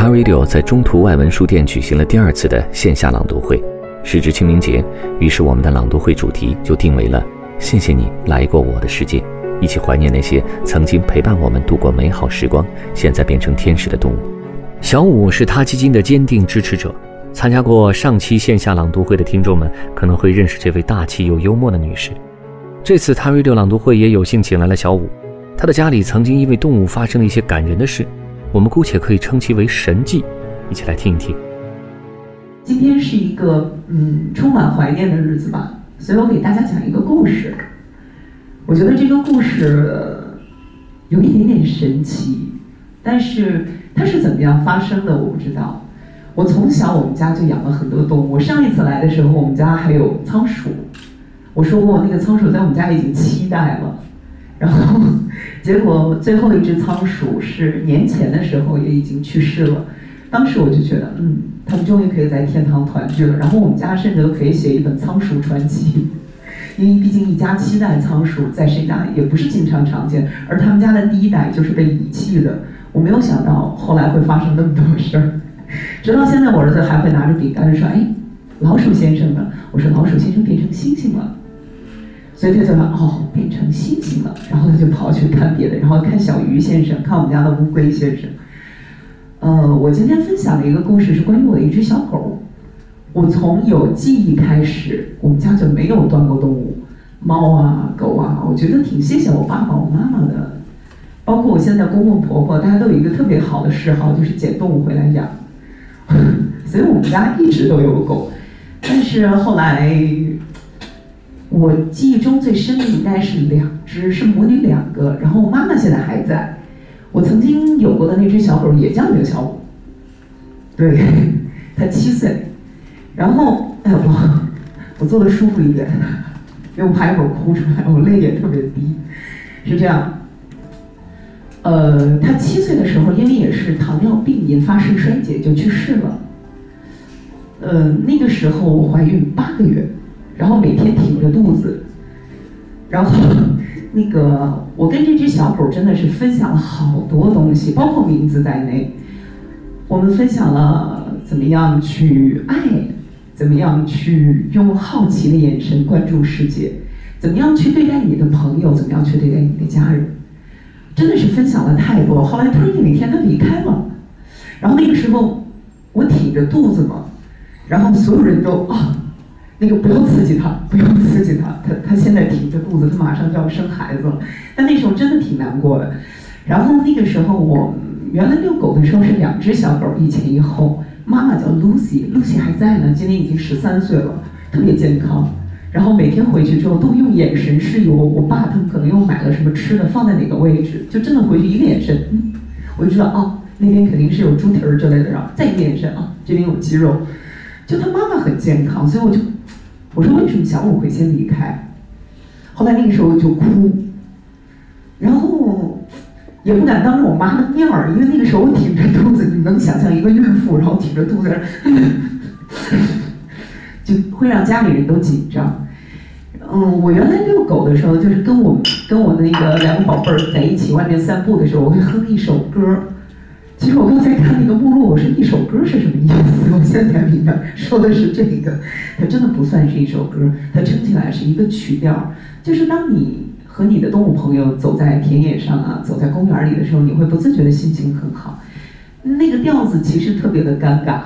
他 Radio 在中途外文书店举行了第二次的线下朗读会。时值清明节，于是我们的朗读会主题就定为了“谢谢你来过我的世界”，一起怀念那些曾经陪伴我们度过美好时光，现在变成天使的动物。小五是他基金的坚定支持者，参加过上期线下朗读会的听众们可能会认识这位大气又幽默的女士。这次他 Radio 朗读会也有幸请来了小五，她的家里曾经因为动物发生了一些感人的事，我们姑且可以称其为神迹，一起来听一听。今天是一个嗯充满怀念的日子吧，所以我给大家讲一个故事。我觉得这个故事有一点点神奇，但是它是怎么样发生的我不知道。我从小我们家就养了很多动物，我上一次来的时候我们家还有仓鼠，我说过那个仓鼠在我们家已经七代了，然后 结果最后一只仓鼠是年前的时候也已经去世了。当时我就觉得，嗯，他们终于可以在天堂团聚了。然后我们家甚至都可以写一本仓鼠传奇，因为毕竟一家七代仓鼠在谁家也不是经常常见，而他们家的第一代就是被遗弃的。我没有想到后来会发生那么多事儿，直到现在，我儿子还会拿着饼干说：“哎，老鼠先生呢？”我说：“老鼠先生变成猩猩了。”所以他就说：“哦，变成猩猩了。”然后他就跑去看别的，然后看小鱼先生，看我们家的乌龟先生。呃，我今天分享的一个故事是关于我的一只小狗。我从有记忆开始，我们家就没有断过动物，猫啊、狗啊。我觉得挺谢谢我爸爸、我妈妈的。包括我现在公公婆婆，大家都有一个特别好的嗜好，就是捡动物回来养。所以我们家一直都有狗。但是后来，我记忆中最深的应该是两只，是母女两个。然后妈妈现在还在。我曾经有过的那只小狗也叫刘小五，对，它七岁，然后哎我我坐的舒服一点，因为我怕一会儿哭出来，我泪点特别低，是这样，呃，它七岁的时候因为也是糖尿病引发肾衰竭就去世了，呃那个时候我怀孕八个月，然后每天挺着肚子，然后。那个，我跟这只小狗真的是分享了好多东西，包括名字在内。我们分享了怎么样去爱，怎么样去用好奇的眼神关注世界，怎么样去对待你的朋友，怎么样去对待你的家人，真的是分享了太多。后来突然有一天它离开了，然后那个时候我挺着肚子嘛，然后所有人都啊。那个不用刺激他，不用刺激他，他他现在挺着肚子，他马上就要生孩子了。但那时候真的挺难过的。然后那个时候我原来遛狗的时候是两只小狗，一前一后。妈妈叫 Lucy，Lucy 还在呢，今年已经十三岁了，特别健康。然后每天回去之后都用眼神示意我，我爸他们可能又买了什么吃的，放在哪个位置，就真的回去一个眼神，我就知道哦，那边肯定是有猪蹄儿之类的，然后再一个眼神啊，这边有鸡肉。就他妈妈很健康，所以我就。我说为什么小五会先离开？后来那个时候就哭，然后也不敢当着我妈的面儿，因为那个时候我挺着肚子，你能想象一个孕妇然后挺着肚子，就会让家里人都紧张。嗯，我原来遛狗的时候，就是跟我跟我那个两个宝贝儿在一起外面散步的时候，我会哼一首歌。其实我刚才看那个目录，我说一首歌是什么意思？我现在才明白，说的是这个，它真的不算是一首歌，它听起来是一个曲调。就是当你和你的动物朋友走在田野上啊，走在公园里的时候，你会不自觉的心情很好。那个调子其实特别的尴尬，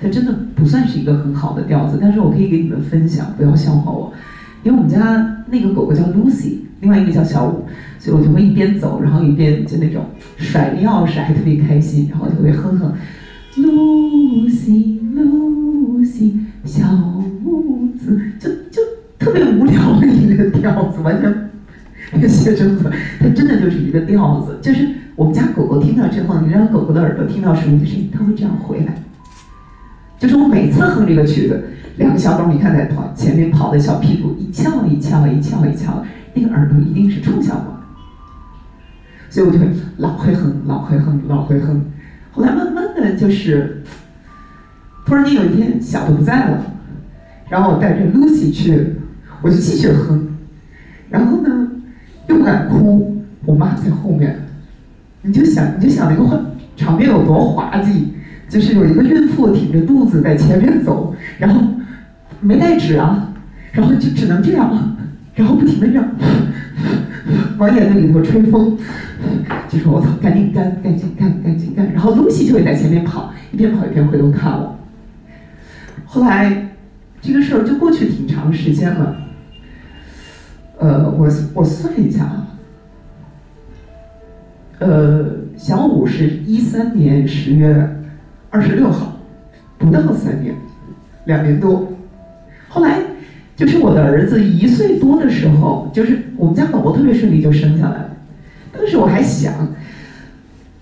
它真的不算是一个很好的调子。但是我可以给你们分享，不要笑话我，因为我们家那个狗狗叫 Lucy，另外一个叫小五。所以我就会一边走，然后一边就那种甩钥匙，还特别开心，然后就会哼哼，Lucy，Lucy，小木子，就就特别无聊的一个调子，完全，一个写真子，它真的就是一个调子，就是我们家狗狗听到之后，你知道狗狗的耳朵听到什么声音，它会这样回来。就是我每次哼这个曲子，两个小狗你看在跑前面跑的小屁股一翘一翘一翘一翘，那个耳朵一定是冲向我。所以我就会老会哼，老会哼，老会哼。后来慢慢的就是，突然间有一天小的不在了，然后我带着 Lucy 去，我就继续哼，然后呢又不敢哭，我妈在后面，你就想你就想那个场面有多滑稽，就是有一个孕妇挺着肚子在前面走，然后没带纸啊，然后就只能这样，然后不停的这样。往眼泪里头吹风，就说我操，赶紧干，赶紧干，赶紧干。然后露西就会在前面跑，一边跑一边回头看我。后来这个事儿就过去挺长时间了。呃，我我算一下啊，呃，小五是一三年十月二十六号，不到三年，两年多。后来。就是我的儿子一岁多的时候，就是我们家宝宝特别顺利就生下来了。当时我还想，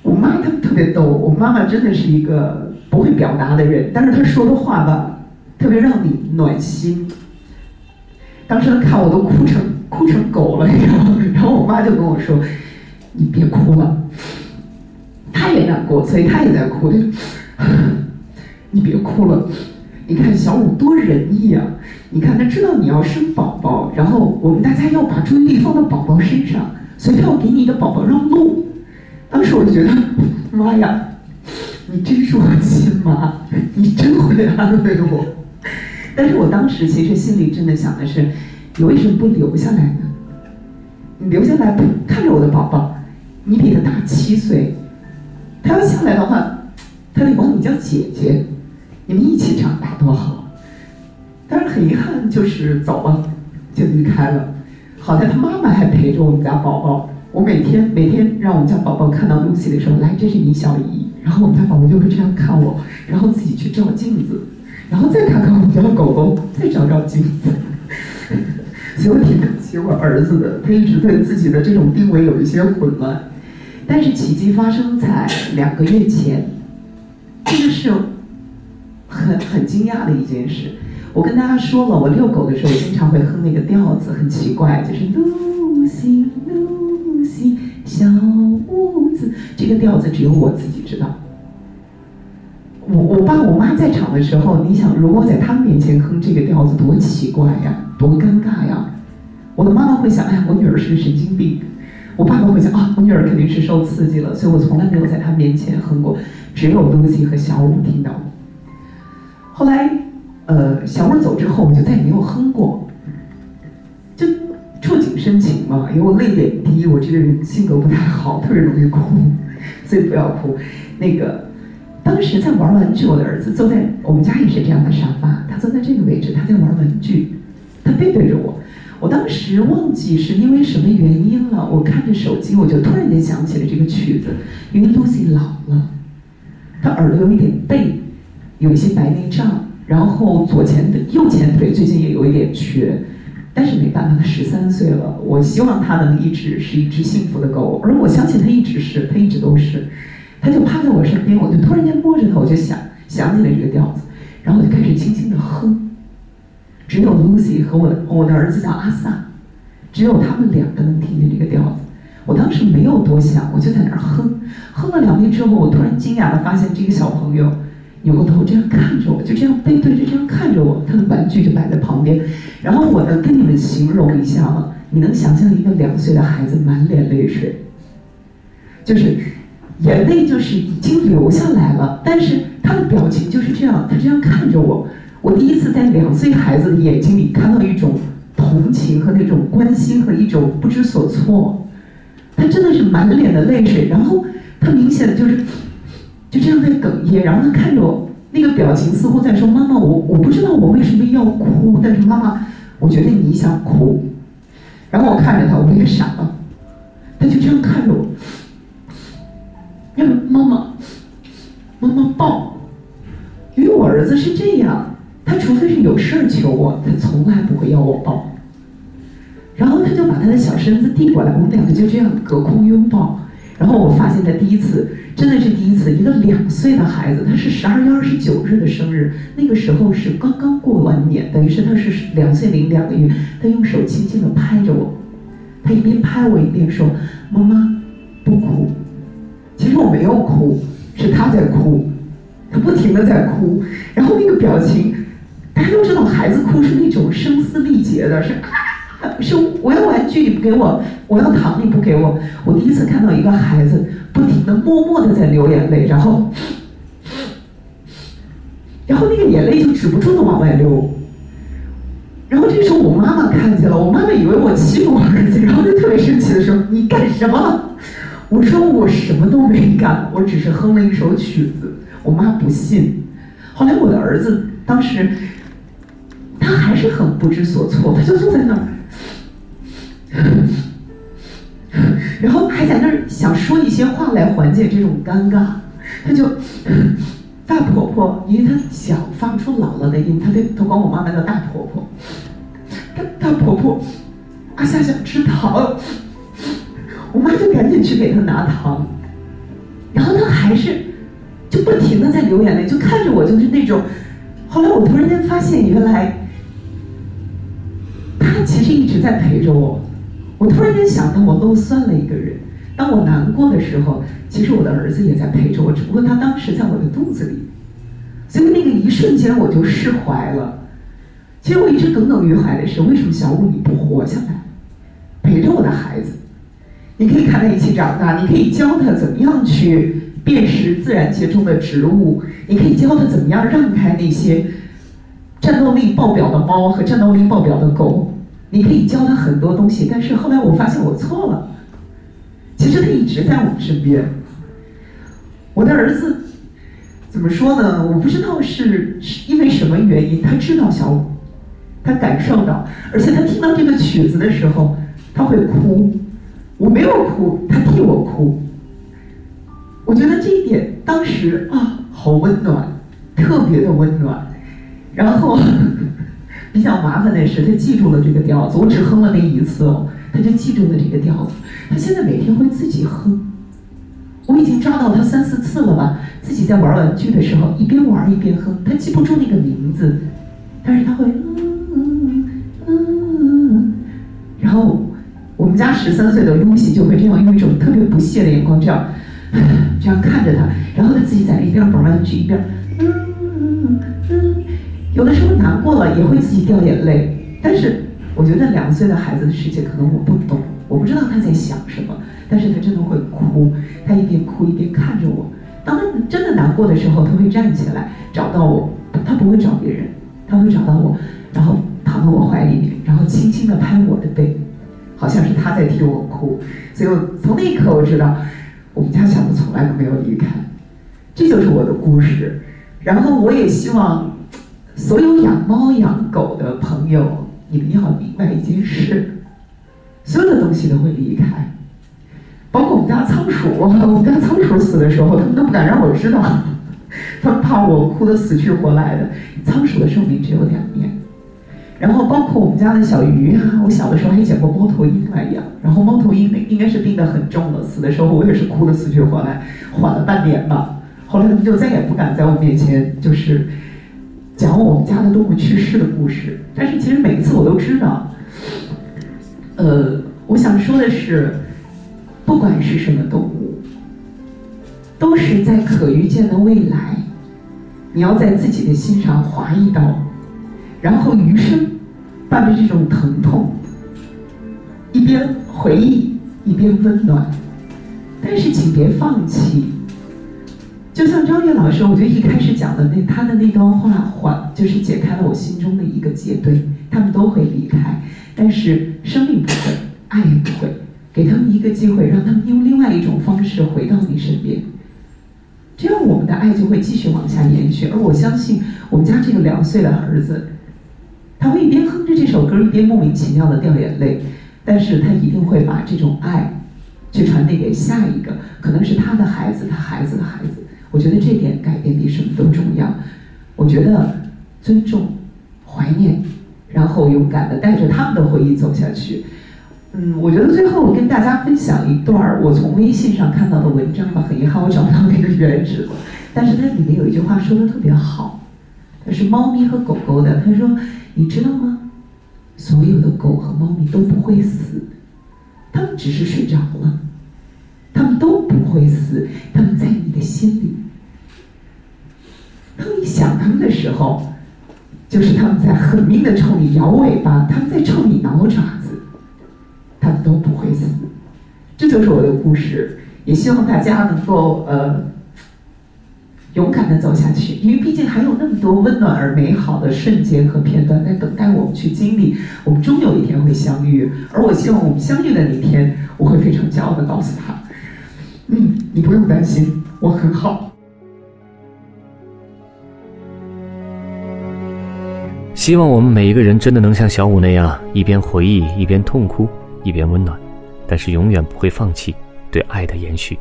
我妈他们特别逗，我妈妈真的是一个不会表达的人，但是她说的话吧，特别让你暖心。当时看我都哭成哭成狗了，你知道吗？然后我妈就跟我说：“你别哭了。”她也难过，所以她也在哭。你别哭了。你看小五多仁义啊！你看他知道你要生宝宝，然后我们大家要把注意力放到宝宝身上，所以他要给你的宝宝让路。当时我就觉得，妈呀，你真是我亲妈，你真会安慰我。但是我当时其实心里真的想的是，你为什么不留下来呢？你留下来看着我的宝宝，你比他大七岁，他要下来的话，他得管你叫姐姐。你们一起长大多好，但是很遗憾，就是走了，就离开了。好在他妈妈还陪着我们家宝宝。我每天每天让我们家宝宝看到露西的时候，来，这是你小姨。然后我们家宝宝就会这样看我，然后自己去照镜子，然后再看看我们家狗狗，再照照镜子。所以我挺可惜我儿子的，他一直对自己的这种定位有一些混乱。但是奇迹发生在两个月前，这个是。很很惊讶的一件事，我跟大家说了，我遛狗的时候经常会哼那个调子，很奇怪，就是露西露西小屋子，这个调子只有我自己知道。我我爸我妈在场的时候，你想如果在他们面前哼这个调子，多奇怪呀，多尴尬呀！我的妈妈会想，哎呀，我女儿是个神经病；我爸爸会想，啊，我女儿肯定是受刺激了，所以我从来没有在她面前哼过，只有露西和小五听到。后来，呃，小五走之后，我就再也没有哼过。就触景生情嘛，因为我泪点低，我这个人性格不太好，特别容易哭，所以不要哭。那个，当时在玩玩具，我的儿子坐在我们家也是这样的沙发，他坐在这个位置，他在玩玩具，他背对着我。我当时忘记是因为什么原因了，我看着手机，我就突然间想起了这个曲子，因为 Lucy 老了，他耳朵有一点背。有一些白内障，然后左前腿、右前腿最近也有一点瘸，但是没办法，他十三岁了。我希望他能一直是一只幸福的狗，而我相信他一直是，他一直都是。他就趴在我身边，我就突然间摸着他，我就想想起了这个调子，然后我就开始轻轻的哼。只有 Lucy 和我的我的儿子叫阿萨，只有他们两个能听见这个调子。我当时没有多想，我就在那儿哼，哼了两遍之后，我突然惊讶的发现这个小朋友。扭过头这样看着我，就这样背对着这样看着我，他的玩具就摆在旁边。然后我呢跟你们形容一下啊，你能想象一个两岁的孩子满脸泪水，就是眼泪就是已经流下来了，但是他的表情就是这样，他这样看着我。我第一次在两岁孩子的眼睛里看到一种同情和那种关心和一种不知所措。他真的是满脸的泪水，然后他明显的就是。就这样在哽咽，然后他看着我，那个表情似乎在说：“妈妈，我我不知道我为什么要哭，但是妈妈，我觉得你想哭。”然后我看着他，我也傻了，他就这样看着我，要妈妈，妈妈抱，因为我儿子是这样，他除非是有事儿求我，他从来不会要我抱。然后他就把他的小身子递过来，我们两个就这样隔空拥抱。然后我发现他第一次，真的是第一次，一个两岁的孩子，他是十二月二十九日的生日，那个时候是刚刚过完年，等于是他是两岁零两个月，他用手轻轻的拍着我，他一边拍我一边说：“妈妈，不哭。”其实我没有哭，是他在哭，他不停的在哭，然后那个表情，大家都知道孩子哭是那种声嘶力竭的，是。是我要玩具你不给我，我要糖你不给我。我第一次看到一个孩子不停的默默的在流眼泪，然后，然后那个眼泪就止不住的往外流。然后这时候我妈妈看见了，我妈妈以为我欺负我儿子，然后就特别生气的说：“你干什么？”我说：“我什么都没干，我只是哼了一首曲子。”我妈不信。后来我的儿子当时他还是很不知所措，他就坐在那儿。然后还在那儿想说一些话来缓解这种尴尬，他就大婆婆，因为她小发不出姥姥的音，她对她管我妈妈叫大婆婆。大大婆婆，阿夏想吃糖，我妈就赶紧去给她拿糖，然后她还是就不停的在流眼泪，就看着我就是那种。后来我突然间发现，原来她其实一直在陪着我。我突然间想到，我漏算了一个人。当我难过的时候，其实我的儿子也在陪着我，只不过他当时在我的肚子里。所以那个一瞬间，我就释怀了。其实我一直耿耿于怀的是，为什么小五你不活下来，陪着我的孩子？你可以看他一起长大，你可以教他怎么样去辨识自然界中的植物，你可以教他怎么样让开那些战斗力爆表的猫和战斗力爆表的狗。你可以教他很多东西，但是后来我发现我错了。其实他一直在我们身边。我的儿子怎么说呢？我不知道是因为什么原因，他知道小五，他感受到，而且他听到这个曲子的时候，他会哭。我没有哭，他替我哭。我觉得这一点当时啊，好温暖，特别的温暖。然后。比较麻烦的是，他记住了这个调子，我只哼了那一次哦，他就记住了这个调子。他现在每天会自己哼，我已经抓到他三四次了吧，自己在玩玩具的时候一边玩一边哼。他记不住那个名字，但是他会嗯嗯嗯嗯。然后我们家十三岁的露西就会这样用一种特别不屑的眼光这样 这样看着他，然后他自己在一边玩玩具一边。难过了也会自己掉眼泪，但是我觉得两岁的孩子的世界可能我不懂，我不知道他在想什么，但是他真的会哭，他一边哭一边看着我。当他真的难过的时候，他会站起来找到我，他不会找别人，他会找到我，然后躺在我怀里面，然后轻轻地拍我的背，好像是他在替我哭。所以我从那一刻我知道，我们家小子从来都没有离开，这就是我的故事。然后我也希望。所有养猫养狗的朋友，你们要明白一件事：所有的东西都会离开，包括我们家仓鼠。我们家仓鼠死的时候，他们都不敢让我知道，他们怕我哭得死去活来的。仓鼠的寿命只有两年。然后包括我们家的小鱼，我小的时候还捡过猫头鹰来养，然后猫头鹰应该是病得很重了，死的时候我也是哭得死去活来，缓了半年吧。后来他们就再也不敢在我面前就是。讲我们家的动物去世的故事，但是其实每一次我都知道，呃，我想说的是，不管是什么动物，都是在可预见的未来，你要在自己的心上划一刀，然后余生伴着这种疼痛，一边回忆一边温暖，但是请别放弃。就像张悦老师，我觉得一开始讲的那他的那段话，缓就是解开了我心中的一个结。对，他们都会离开，但是生命不会，爱也不会。给他们一个机会，让他们用另外一种方式回到你身边，这样我们的爱就会继续往下延续。而我相信，我们家这个两岁的儿子，他会一边哼着这首歌，一边莫名其妙的掉眼泪，但是他一定会把这种爱去传递给下一个，可能是他的孩子，他孩子的孩子。我觉得这点改变比什么都重要。我觉得尊重、怀念，然后勇敢的带着他们的回忆走下去。嗯，我觉得最后我跟大家分享一段儿我从微信上看到的文章吧，很遗憾我找不到那个原址了，但是它里面有一句话说的特别好，它是猫咪和狗狗的，他说：“你知道吗？所有的狗和猫咪都不会死，它们只是睡着了，他们都不会死，他们在你的心里。当你想他们的时候。”就是他们在狠命的冲你摇尾巴，他们在冲你挠爪子，他们都不会死。这就是我的故事，也希望大家能够呃勇敢的走下去，因为毕竟还有那么多温暖而美好的瞬间和片段在等待我们去经历。我们终有一天会相遇，而我希望我们相遇的那天，我会非常骄傲的告诉他：嗯，你不用担心，我很好。希望我们每一个人真的能像小五那样，一边回忆，一边痛哭，一边温暖，但是永远不会放弃对爱的延续。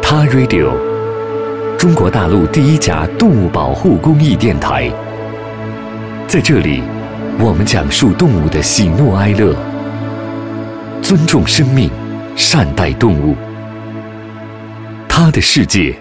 他 Radio，中国大陆第一家动物保护公益电台。在这里，我们讲述动物的喜怒哀乐，尊重生命，善待动物。他的世界。